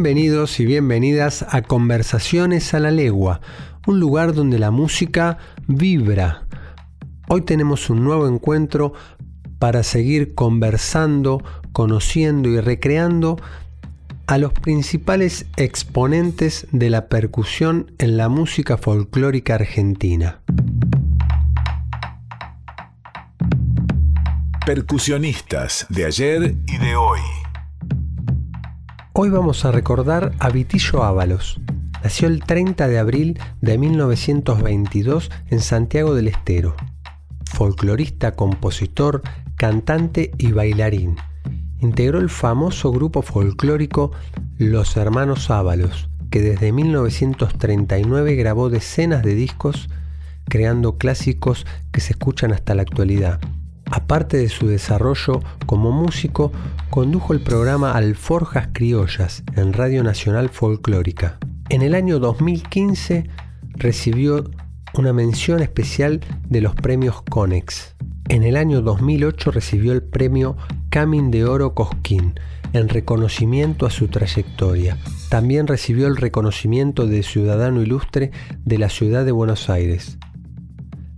Bienvenidos y bienvenidas a Conversaciones a la Legua, un lugar donde la música vibra. Hoy tenemos un nuevo encuentro para seguir conversando, conociendo y recreando a los principales exponentes de la percusión en la música folclórica argentina. Percusionistas de ayer y de hoy. Hoy vamos a recordar a Vitillo Ábalos. Nació el 30 de abril de 1922 en Santiago del Estero. Folclorista, compositor, cantante y bailarín. Integró el famoso grupo folclórico Los Hermanos Ábalos, que desde 1939 grabó decenas de discos creando clásicos que se escuchan hasta la actualidad. Aparte de su desarrollo como músico, condujo el programa Alforjas Criollas en Radio Nacional Folclórica. En el año 2015 recibió una mención especial de los premios Conex. En el año 2008 recibió el premio Camin de Oro Cosquín en reconocimiento a su trayectoria. También recibió el reconocimiento de Ciudadano Ilustre de la Ciudad de Buenos Aires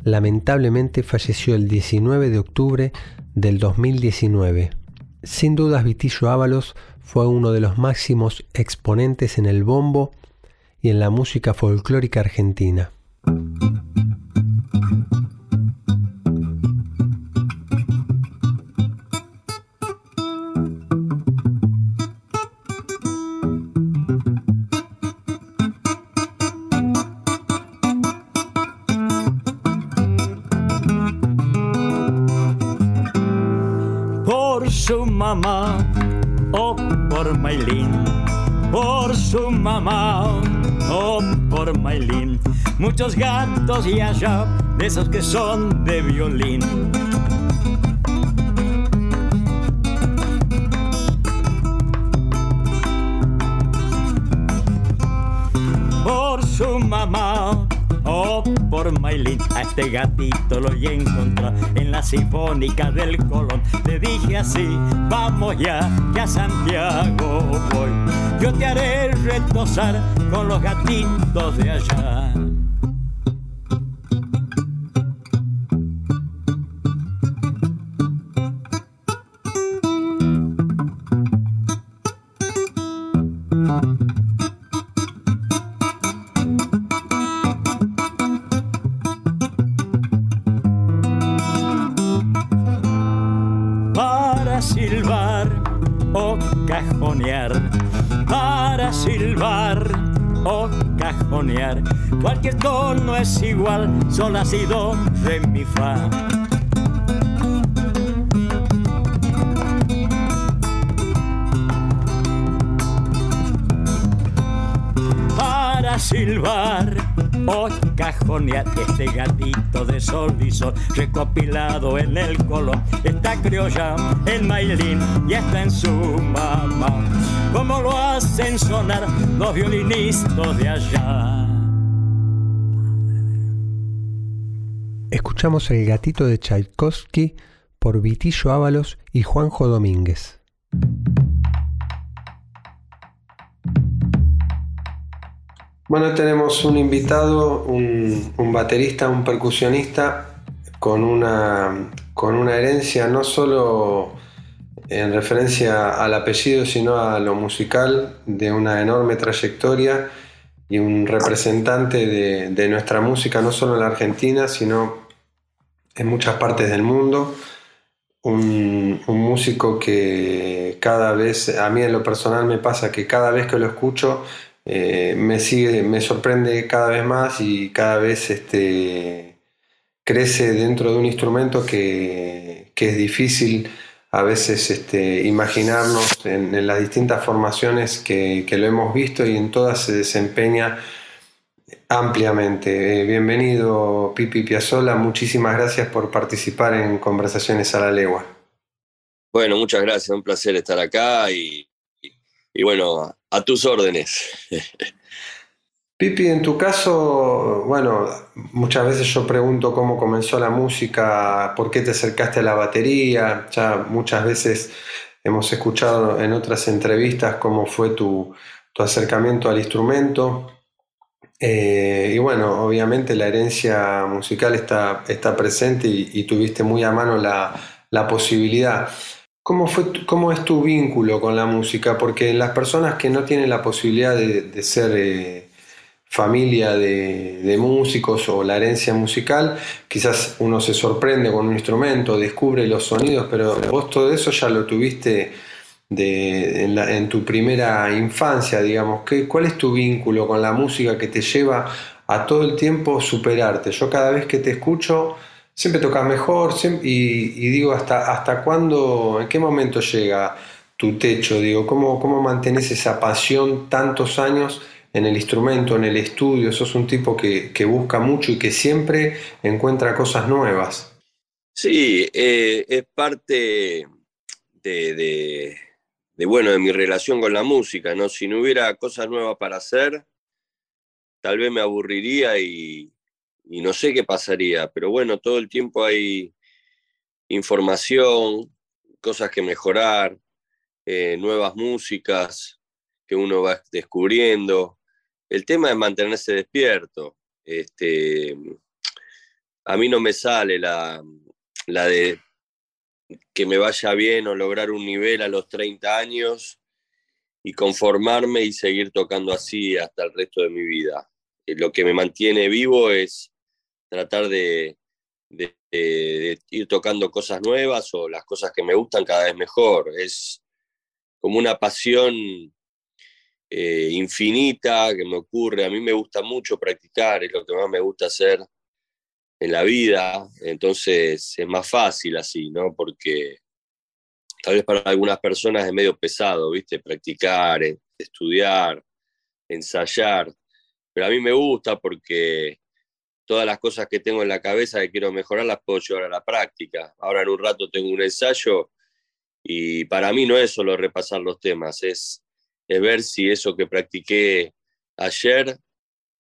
lamentablemente falleció el 19 de octubre del 2019. Sin dudas Vitillo Ábalos fue uno de los máximos exponentes en el bombo y en la música folclórica argentina. Muchos gatos y allá, de esos que son de violín. Por su mamá Oh, por Maylin, a este gatito lo voy a encontrar en la sinfónica del Colón. Le dije así, vamos ya, ya Santiago voy. Yo te haré retosar con los gatitos de allá. Es igual, sol, ha sido de mi fa. Para silbar o cajonear este gatito de sol y sol recopilado en el color está criolla el mailín y está en su mamá. Como lo hacen sonar los violinistas de allá Escuchamos El gatito de Tchaikovsky por Vitillo Ábalos y Juanjo Domínguez. Bueno, tenemos un invitado, un, baterista, un percusionista con una, con una herencia no solo en referencia al apellido, sino a lo musical, de una enorme trayectoria y un representante de, nuestra música, no solo en la Argentina, sino en muchas partes del mundo. Un, músico que cada vez, a mí en lo personal me pasa que cada vez que lo escucho eh, me sigue, me sorprende cada vez más y cada vez este, crece dentro de un instrumento que, que es difícil a veces este, imaginarnos en, las distintas formaciones que, lo hemos visto y en todas se desempeña ampliamente. Eh, bienvenido Pipi Piazzola, muchísimas gracias por participar en Conversaciones a la Legua. Bueno, muchas gracias, un placer estar acá y, y bueno, a tus órdenes. Pipi, en tu caso, bueno, muchas veces yo pregunto cómo comenzó la música, por qué te acercaste a la batería, ya muchas veces hemos escuchado en otras entrevistas cómo fue tu, acercamiento al instrumento. Eh, y bueno, obviamente la herencia musical está, está presente y, tuviste muy a mano la, posibilidad. ¿Cómo, fue, ¿Cómo es tu vínculo con la música? Porque las personas que no tienen la posibilidad de, ser... Eh, familia de, músicos o la herencia musical, quizás uno se sorprende con un instrumento, descubre los sonidos, pero vos todo eso ya lo tuviste de, en, tu primera infancia, digamos. ¿Qué, ¿Cuál es tu vínculo con la música que te lleva a todo el tiempo superarte? Yo cada vez que te escucho siempre tocas mejor y, digo, ¿hasta, ¿hasta cuándo, en qué momento llega tu techo? Digo, ¿cómo, cómo mantenés esa pasión tantos años? en el instrumento, en el estudio, sos un tipo que, busca mucho y que siempre encuentra cosas nuevas. Sí, eh, es parte de, bueno, de mi relación con la música, ¿no? Si no hubiera cosas nuevas para hacer, tal vez me aburriría y, no sé qué pasaría, pero bueno, todo el tiempo hay información, cosas que mejorar, eh, nuevas músicas que uno va descubriendo. El tema es mantenerse despierto. Este, a mí no me sale la, la de que me vaya bien o lograr un nivel a los 30 años y conformarme y seguir tocando así hasta el resto de mi vida. Eh, lo que me mantiene vivo es tratar de, ir tocando cosas nuevas o las cosas que me gustan cada vez mejor. Es como una pasión eh, infinita que me ocurre. A mí me gusta mucho practicar, es lo que más me gusta hacer en la vida, entonces es más fácil así, ¿no? Porque tal vez para algunas personas es medio pesado, ¿viste? Practicar, eh, estudiar, ensayar, pero a mí me gusta porque todas las cosas que tengo en la cabeza que quiero mejorar las puedo llevar a la práctica. Ahora en un rato tengo un ensayo y para mí no es solo repasar los temas, es es ver si eso que practiqué ayer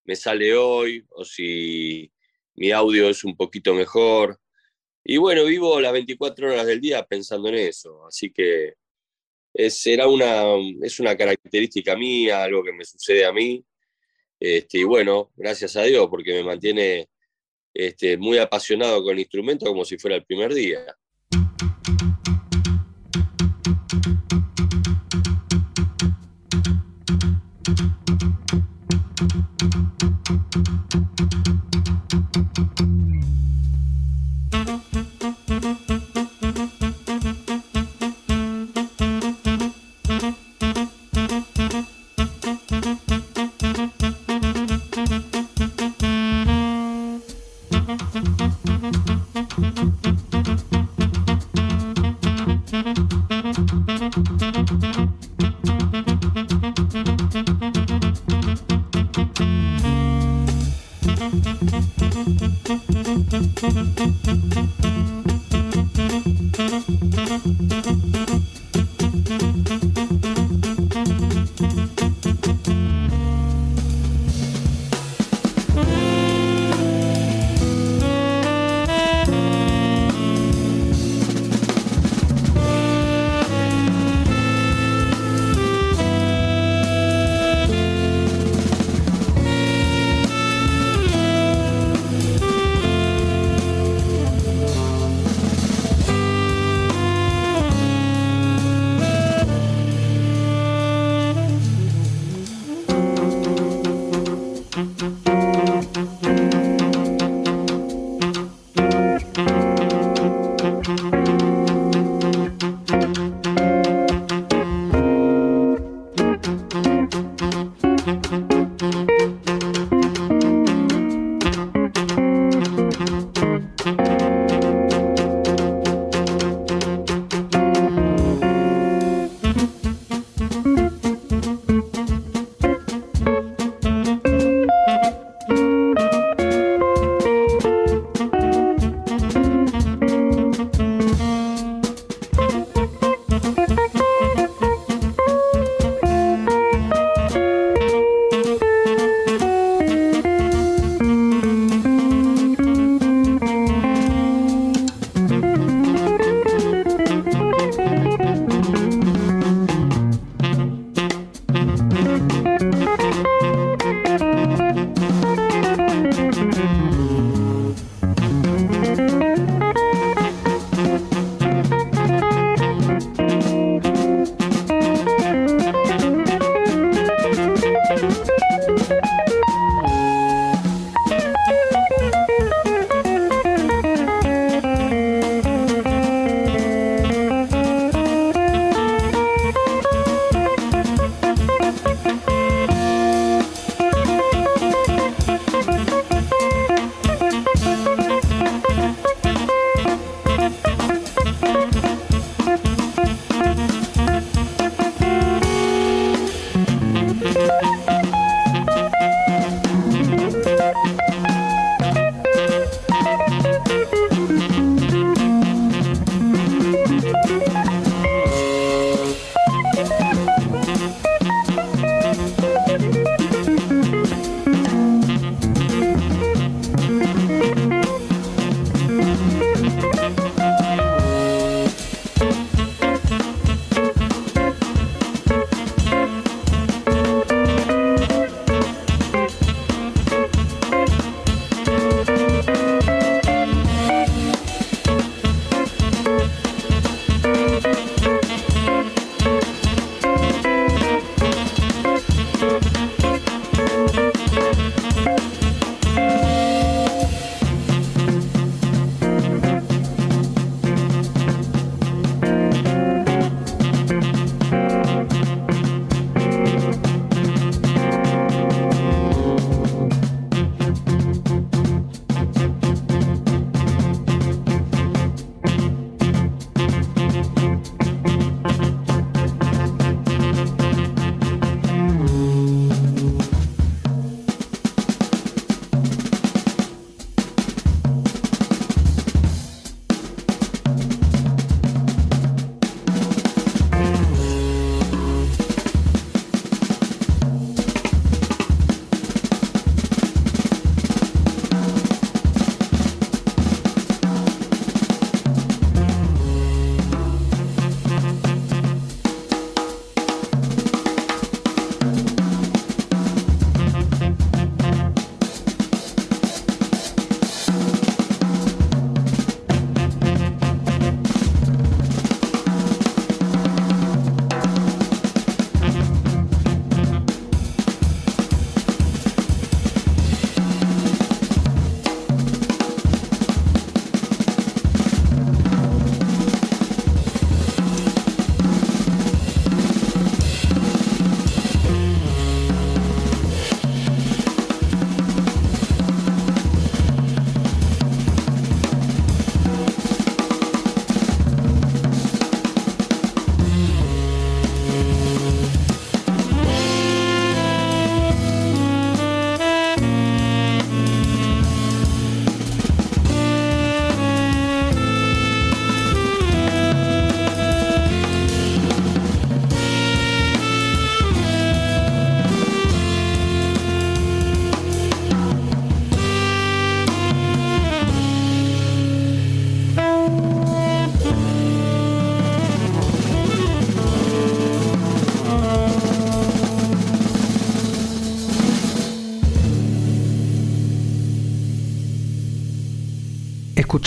me sale hoy o si mi audio es un poquito mejor. Y bueno, vivo las 24 horas del día pensando en eso, así que es, una, es una característica mía, algo que me sucede a mí. Este, y bueno, gracias a Dios, porque me mantiene este, muy apasionado con el instrumento como si fuera el primer día.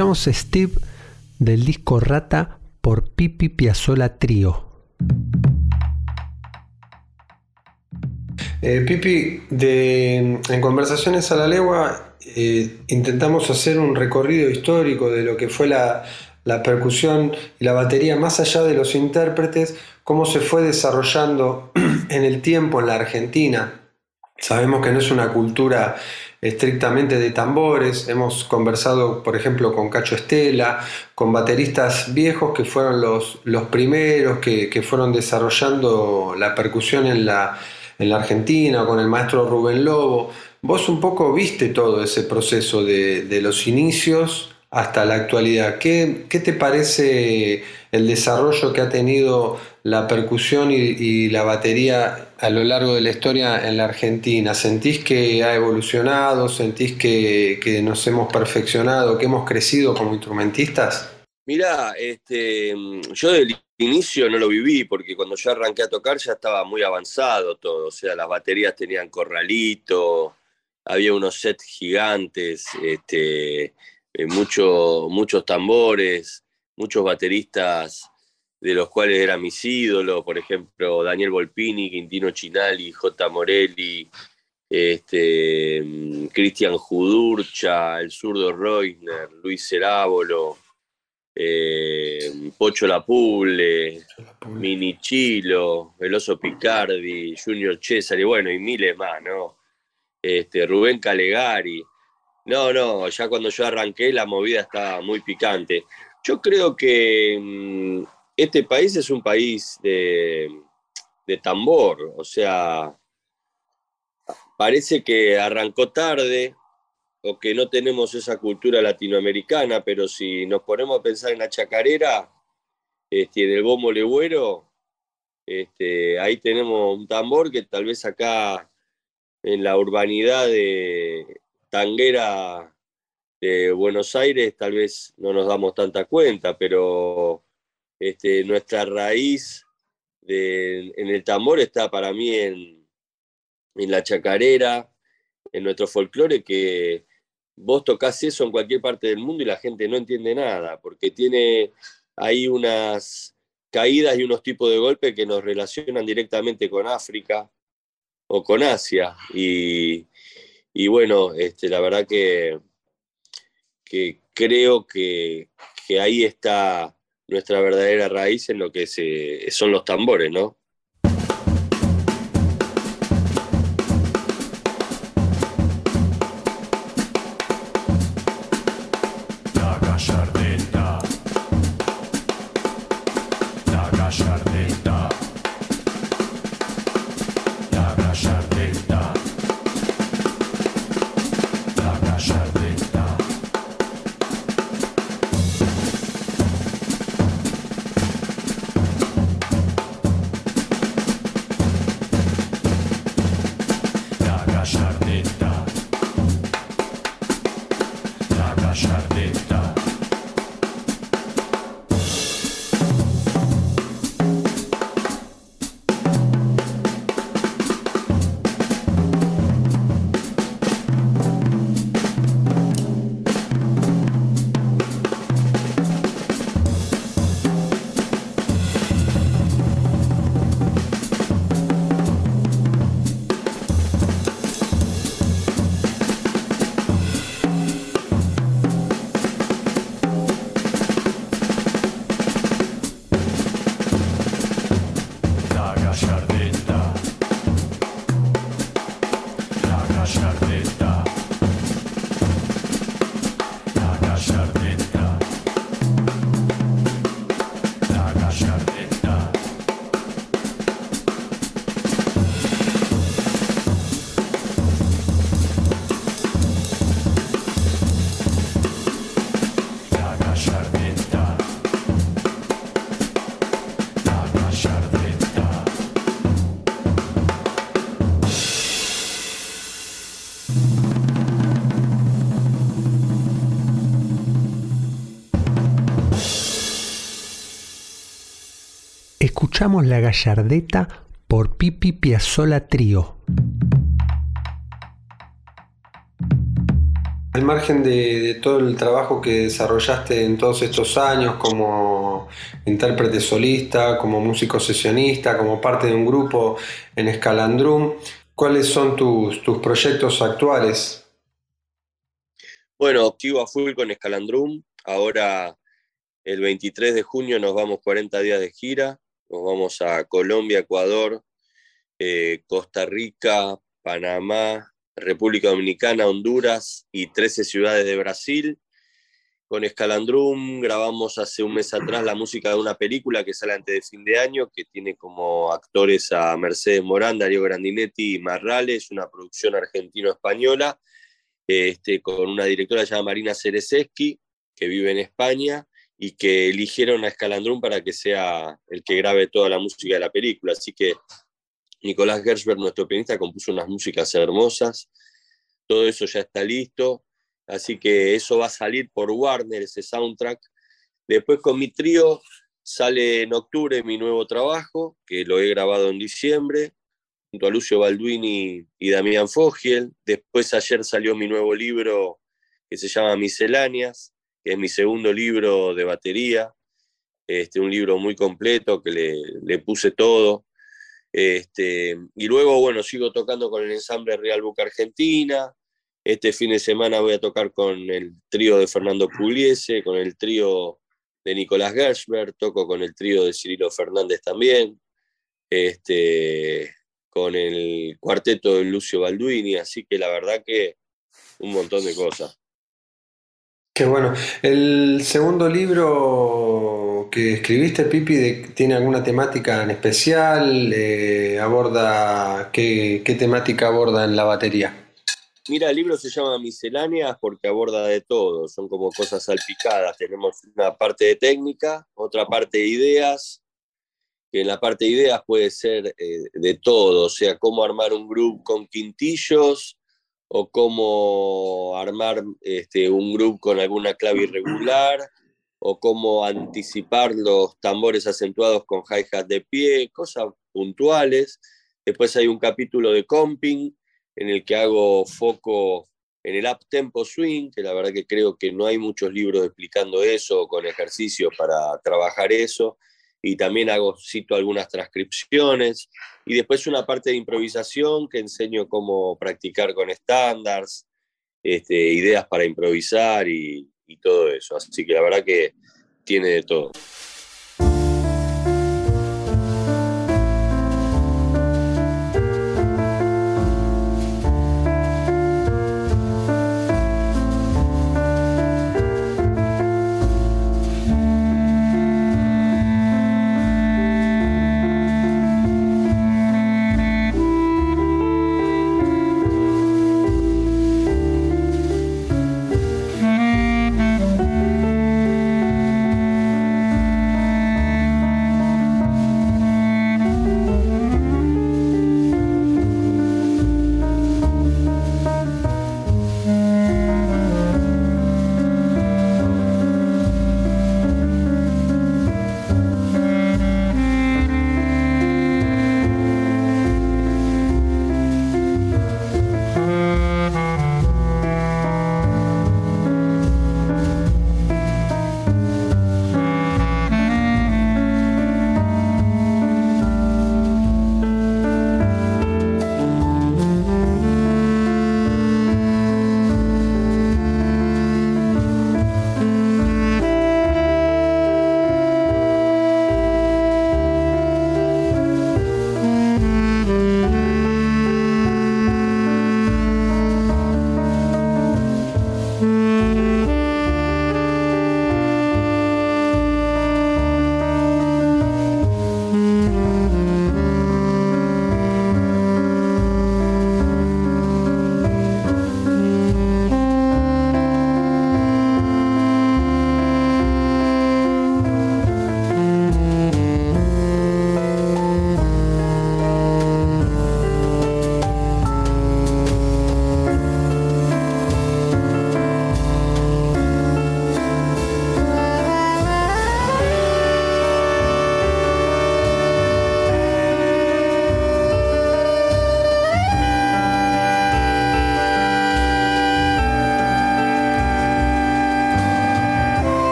Escuchamos Steve del disco Rata por Pipi Piazzola Trío. Eh, Pipi, en Conversaciones a la Legua eh, intentamos hacer un recorrido histórico de lo que fue la, la percusión y la batería más allá de los intérpretes, cómo se fue desarrollando en el tiempo en la Argentina. Sabemos que no es una cultura estrictamente de tambores. Hemos conversado, por ejemplo, con Cacho Estela, con bateristas viejos que fueron los, los primeros que, fueron desarrollando la percusión en la, en la Argentina, con el maestro Rubén Lobo. Vos un poco viste todo ese proceso de, de los inicios hasta la actualidad. ¿Qué, te parece el desarrollo que ha tenido la percusión y, la batería a lo largo de la historia en la Argentina? ¿Sentís que ha evolucionado? ¿Sentís que, nos hemos perfeccionado, que hemos crecido como instrumentistas? Mirá, este, yo del inicio no lo viví porque cuando yo arranqué a tocar ya estaba muy avanzado todo, o sea, las baterías tenían corralito, había unos sets gigantes, este, eh, muchos tambores, muchos bateristas de los cuales eran mis ídolos, por ejemplo, Daniel Volpini, Quintino Chinali, J. Morelli, este, Cristian Judurcha, el zurdo Reusner, Luis Cerábolo, eh, Pocho Lapuble, Mini Chilo, El Oso Picardi, Junior César y bueno, y miles más, ¿no? Este, Rubén Calegari. No, no, ya cuando yo arranqué la movida estaba muy picante. Yo creo que mm, este país es un país de, tambor, o sea, parece que arrancó tarde o que no tenemos esa cultura latinoamericana, pero si nos ponemos a pensar en la chacarera, este, en el bombo este, ahí tenemos un tambor que tal vez acá en la urbanidad de, tanguera de Buenos Aires tal vez no nos damos tanta cuenta, pero este, nuestra raíz en el tambor está para mí en, en la chacarera, en nuestro folclore, que vos tocas eso en cualquier parte del mundo y la gente no entiende nada, porque tiene ahí unas caídas y unos tipos de golpes que nos relacionan directamente con África o con Asia. Y, y bueno, este, la verdad que, que creo que, ahí está nuestra verdadera raíz en lo que son los tambores, ¿no? Escuchamos La Gallardeta por Pipi Piazzola Trío. al margen de, todo el trabajo que desarrollaste en todos estos años como intérprete solista, como músico sesionista, como parte de un grupo en Escalandrum, ¿cuáles son tus, tus proyectos actuales? Bueno, activo a full con Escalandrum. Ahora, el 23 de junio, nos vamos 40 días de gira. Nos vamos a Colombia, Ecuador, eh, Costa Rica, Panamá, República Dominicana, Honduras y 13 ciudades de Brasil. Con Escalandrum grabamos hace un mes atrás la música de una película que sale antes de fin de año, que tiene como actores a Mercedes Morán, Darío Grandinetti y Marrales, una producción argentino-española, este, con una directora llamada Marina Cereseski, que vive en España, y que eligieron a Escalandrum para que sea el que grabe toda la música de la película. Así que Nicolás Gershberg, nuestro pianista, compuso unas músicas hermosas. Todo eso ya está listo. Así que eso va a salir por Warner, ese soundtrack. Después con mi trío sale en octubre mi nuevo trabajo, que lo he grabado en diciembre, junto a Lucio Balduini y Damián Fogiel. Después ayer salió mi nuevo libro que se llama Misceláneas, que es mi segundo libro de batería. Este, un libro muy completo que le, puse todo. Este, y luego, bueno, sigo tocando con el ensamble Real Boca Argentina. Este fin de semana voy a tocar con el trío de Fernando Pugliese, con el trío de Nicolás Gershberg, toco con el trío de Cirilo Fernández también, este, con el cuarteto de Lucio Balduini, así que la verdad que un montón de cosas. Bueno. El segundo libro que escribiste, Pipi, ¿tiene alguna temática en especial? Eh, ¿Aborda qué, temática aborda en la batería? Mira, el libro se llama Misceláneas porque aborda de todo, son como cosas salpicadas. Tenemos una parte de técnica, otra parte de ideas, que en la parte de ideas puede ser eh, de todo, o sea, cómo armar un grupo con quintillos, o cómo armar este, un grupo con alguna clave irregular, o cómo anticipar los tambores acentuados con hi-hat de pie, cosas puntuales. Después hay un capítulo de comping en el que hago foco en el up tempo swing, que la verdad que creo que no hay muchos libros explicando eso, con ejercicios para trabajar eso y también hago, cito algunas transcripciones, y después una parte de improvisación que enseño cómo practicar con estándares, este, ideas para improvisar y, y todo eso. Así que la verdad que tiene de todo.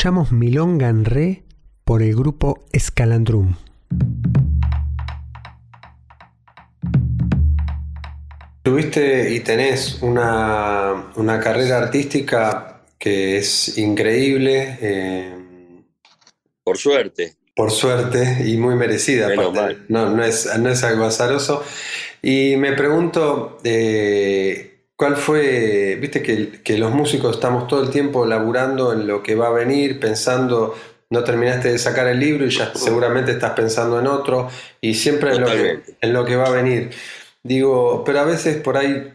Escuchamos Milonga en Re por el grupo Escalandrum. Tuviste y tenés una, carrera artística que es increíble. Eh, por suerte. Por suerte y muy merecida. No, no, es, no es algo azaroso. Y me pregunto, eh, ¿cuál fue, viste que, que, los músicos estamos todo el tiempo laburando en lo que va a venir, pensando, no terminaste de sacar el libro y ya seguramente estás pensando en otro, y siempre en lo, que, en lo que va a venir. Digo, pero a veces por ahí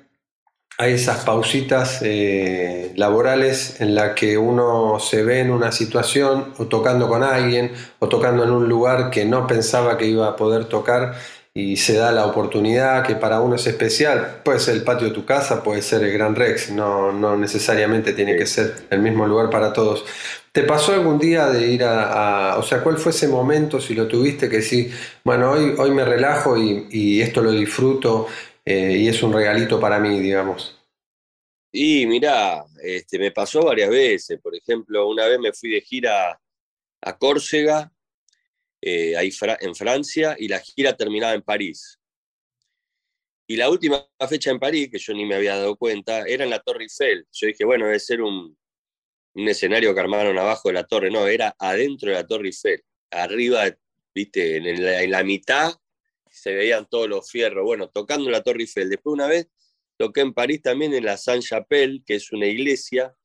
hay esas pausitas eh, laborales en la que uno se ve en una situación o tocando con alguien o tocando en un lugar que no pensaba que iba a poder tocar y se da la oportunidad que para uno es especial. Puede ser el patio de tu casa, puede ser el Gran Rex, no, no necesariamente tiene que ser el mismo lugar para todos. ¿Te pasó algún día de ir a, o sea, cuál fue ese momento, si lo tuviste, que sí, bueno, hoy, hoy me relajo y, esto lo disfruto eh, y es un regalito para mí, digamos? Y mira, este, me pasó varias veces. Por ejemplo, una vez me fui de gira a Córcega eh, ahí en Francia y la gira terminaba en París. Y la última fecha en París, que yo ni me había dado cuenta, era en la Torre Eiffel. Yo dije, bueno, debe ser un, un escenario que armaron abajo de la torre. No, era adentro de la Torre Eiffel. Arriba, viste, en la, en la mitad se veían todos los fierros. Bueno, tocando la Torre Eiffel. Después una vez toqué en París también en la Saint-Chapelle, que es una iglesia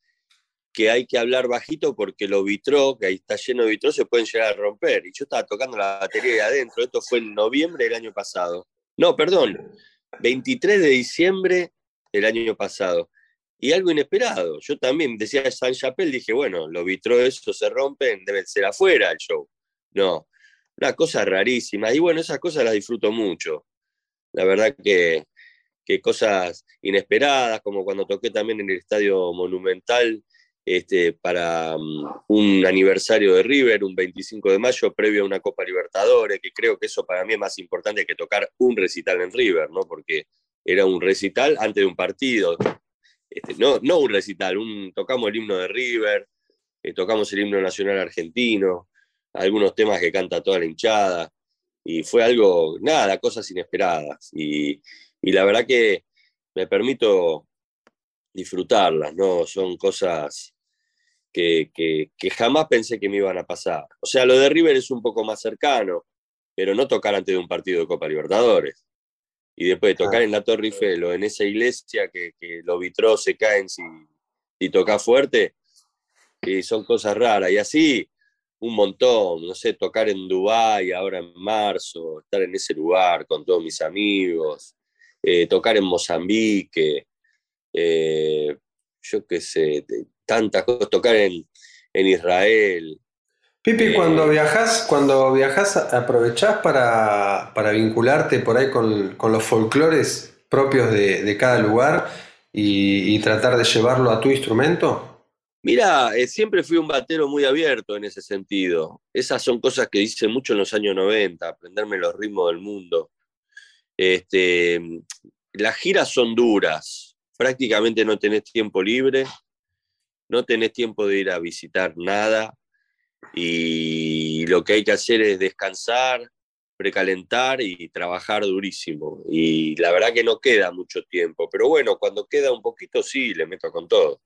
que hay que hablar bajito porque los vitró, que ahí está lleno de vitró, se pueden llegar a romper. Y yo estaba tocando la batería de adentro, esto fue en noviembre del año pasado. No, perdón, 23 de diciembre del año pasado. Y algo inesperado. Yo también decía San Chapelle, dije, bueno, los vitró eso se rompen, deben ser afuera el show. No, una cosa rarísima. Y bueno, esas cosas las disfruto mucho. La verdad que, que cosas inesperadas, como cuando toqué también en el Estadio Monumental, este, para mm, un aniversario de River, un 25 de mayo, previo a una Copa Libertadores, que creo que eso para mí es más importante que tocar un recital en River, ¿no? porque era un recital antes de un partido, este, no, no un recital, tocamos el himno de River, eh, tocamos el himno nacional argentino, algunos temas que canta toda la hinchada, y fue algo, nada, cosas inesperadas, y, y la verdad que me permito disfrutarlas, ¿no? Son cosas que, jamás pensé que me iban a pasar. O sea, lo de River es un poco más cercano, pero no tocar antes de un partido de Copa Libertadores. Y después de tocar en la Torre Eiffel o en esa iglesia que, los vitros se caen si, si toca fuerte, y son cosas raras. Y así un montón, no sé, tocar en Dubái ahora en marzo, estar en ese lugar con todos mis amigos, eh, tocar en Mozambique, eh, yo qué sé, tantas cosas, tocar en, Israel. Pipi, eh, cuando viajas, cuando viajas, aprovechás para, vincularte por ahí con, los folclores propios de, cada lugar y, tratar de llevarlo a tu instrumento? Mira, eh, siempre fui un batero muy abierto en ese sentido. Esas son cosas que hice mucho en los años 90, aprenderme los ritmos del mundo. Este, las giras son duras, prácticamente no tenés tiempo libre, no tenés tiempo de ir a visitar nada y lo que hay que hacer es descansar, precalentar y trabajar durísimo. Y la verdad que no queda mucho tiempo, pero bueno, cuando queda un poquito sí, le meto con todo.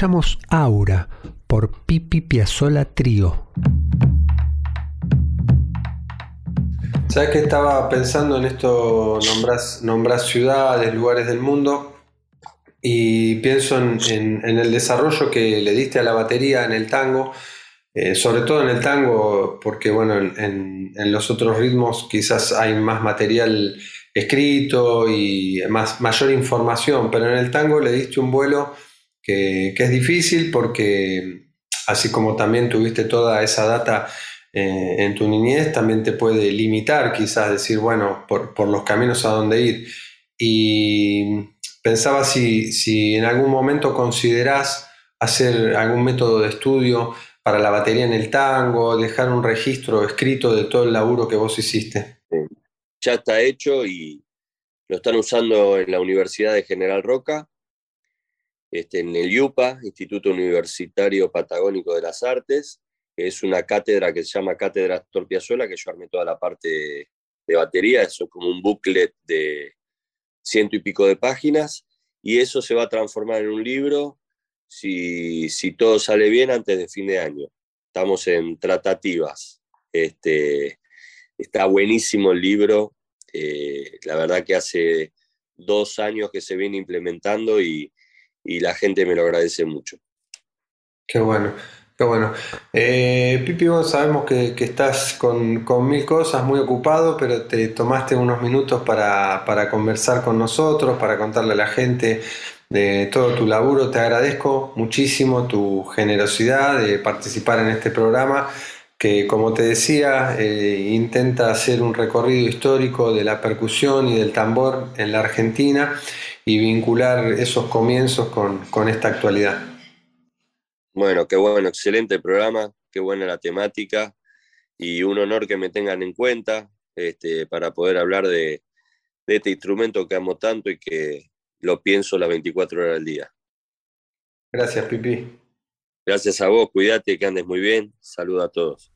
Escuchamos Aura por Pipi Piazzola Trío. ¿Sabes que estaba pensando en esto? Nombras, ciudades, lugares del mundo y pienso en, el desarrollo que le diste a la batería en el tango, eh, sobre todo en el tango, porque bueno, en, los otros ritmos quizás hay más material escrito y más, mayor información, pero en el tango le diste un vuelo que, es difícil porque así como también tuviste toda esa data eh, en tu niñez, también te puede limitar quizás decir, bueno, por, los caminos a dónde ir. Y pensaba si, si en algún momento considerás hacer algún método de estudio para la batería en el tango, dejar un registro escrito de todo el laburo que vos hiciste. Ya está hecho y lo están usando en la Universidad de General Roca este, en el IUPA, Instituto Universitario Patagónico de las Artes, es una cátedra que se llama Cátedra Torpiazuela, que yo armé toda la parte de batería, eso es como un booklet de ciento y pico de páginas, y eso se va a transformar en un libro si, si todo sale bien antes de fin de año. Estamos en tratativas. Este, está buenísimo el libro, eh, la verdad que hace dos años que se viene implementando y, y la gente me lo agradece mucho. Qué bueno, qué bueno. Eh, Pipi, vos sabemos que, estás con, mil cosas, muy ocupado, pero te tomaste unos minutos para, conversar con nosotros, para contarle a la gente de todo tu laburo. Te agradezco muchísimo tu generosidad de participar en este programa que como te decía, eh, intenta hacer un recorrido histórico de la percusión y del tambor en la Argentina y vincular esos comienzos con, esta actualidad. Bueno, qué bueno, excelente programa, qué buena la temática y un honor que me tengan en cuenta este, para poder hablar de, de este instrumento que amo tanto y que lo pienso las 24 horas del día. Gracias, Pipi. Gracias a vos, cuídate, que andes muy bien. Saludos a todos.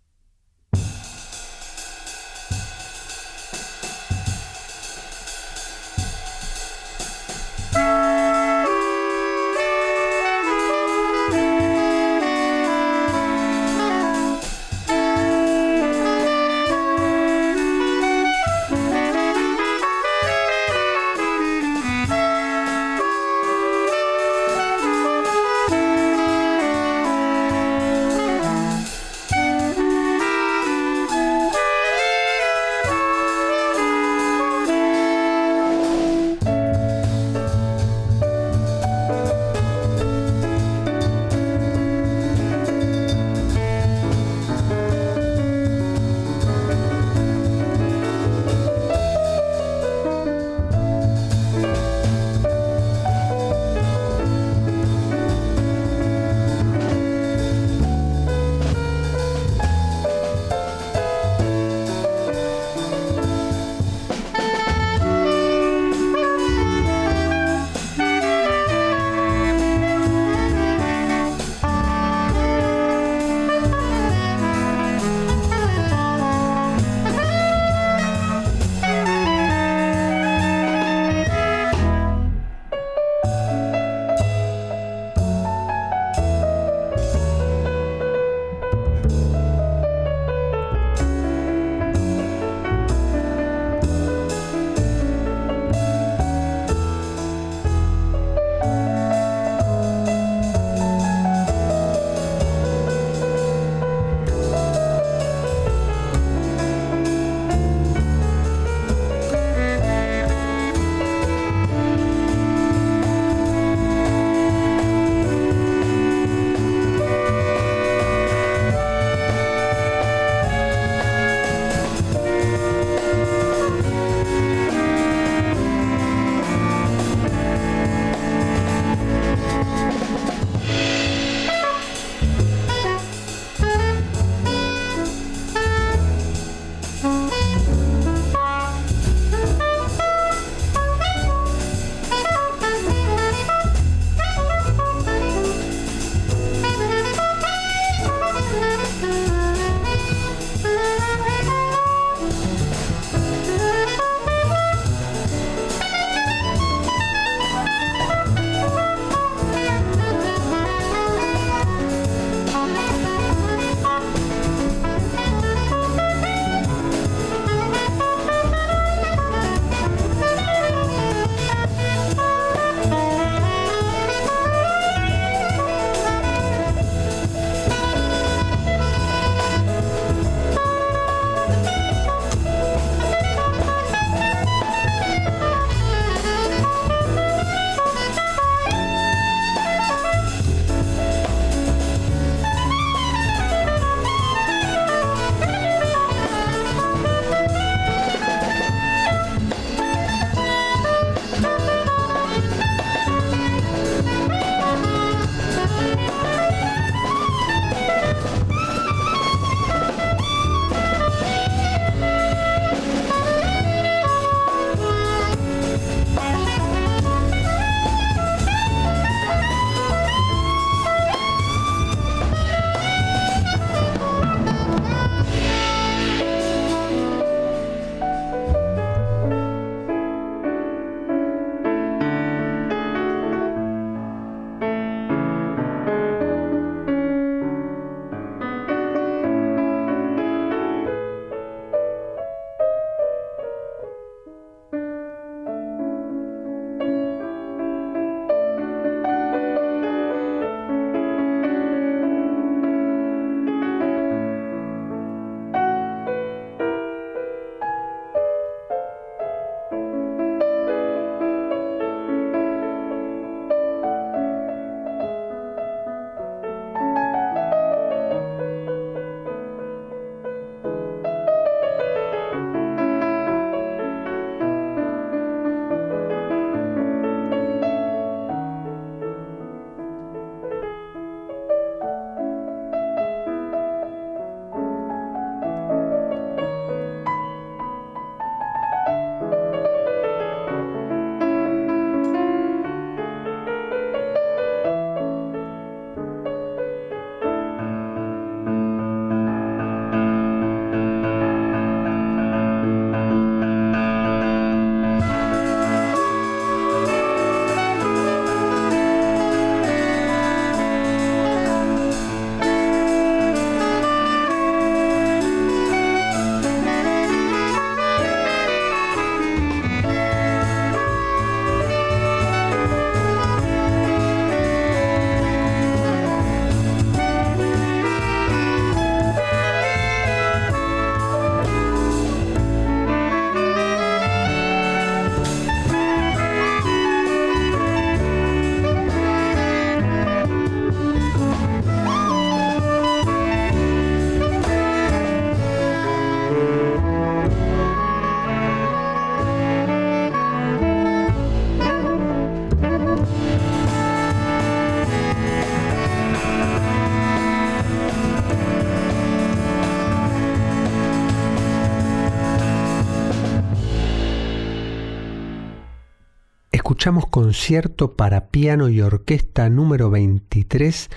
Concierto para piano y orquesta número 23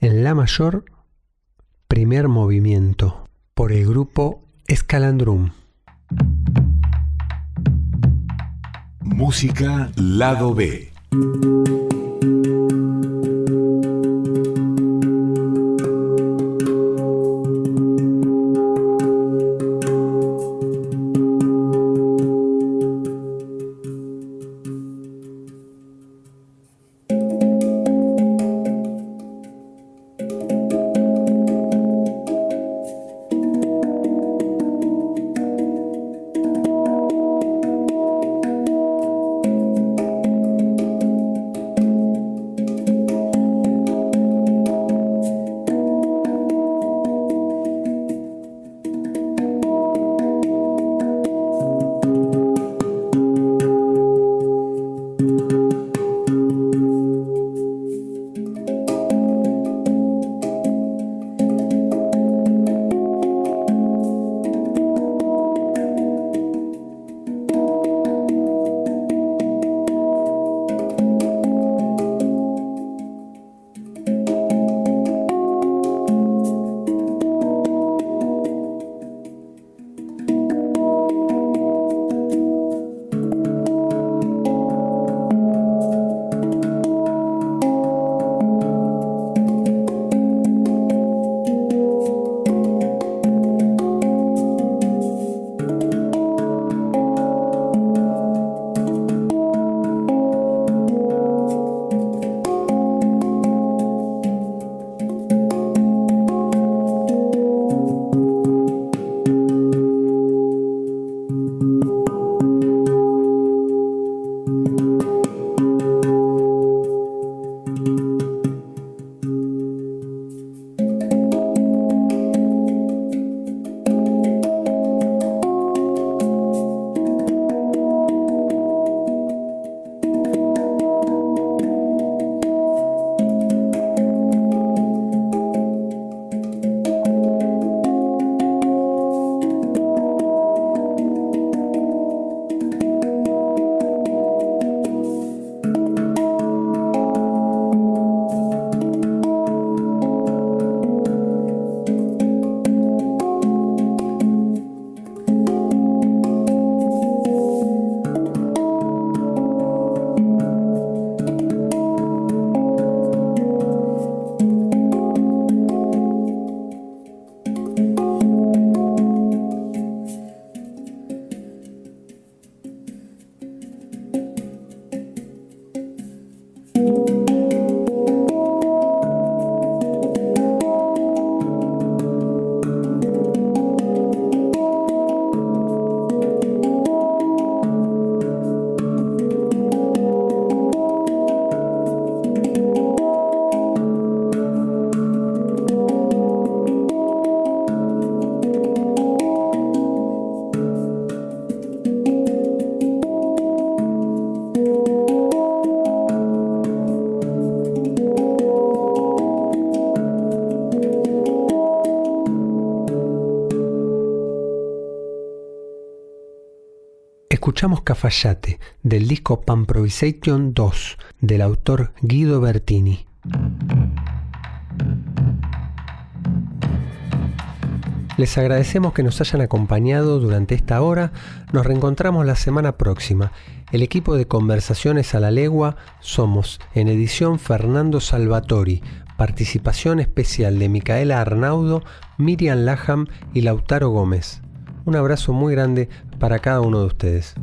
en La mayor, primer movimiento, por el grupo Escalandrum. Música Lado B. escuchamos Cafayate del disco Pamprovisation 2 del autor Guido Bertini. Les agradecemos que nos hayan acompañado durante esta hora. Nos reencontramos la semana próxima. El equipo de Conversaciones a la Legua somos en edición Fernando Salvatori, participación especial de Micaela Arnaudo, Miriam Laham y Lautaro Gómez. Un abrazo muy grande para cada uno de ustedes.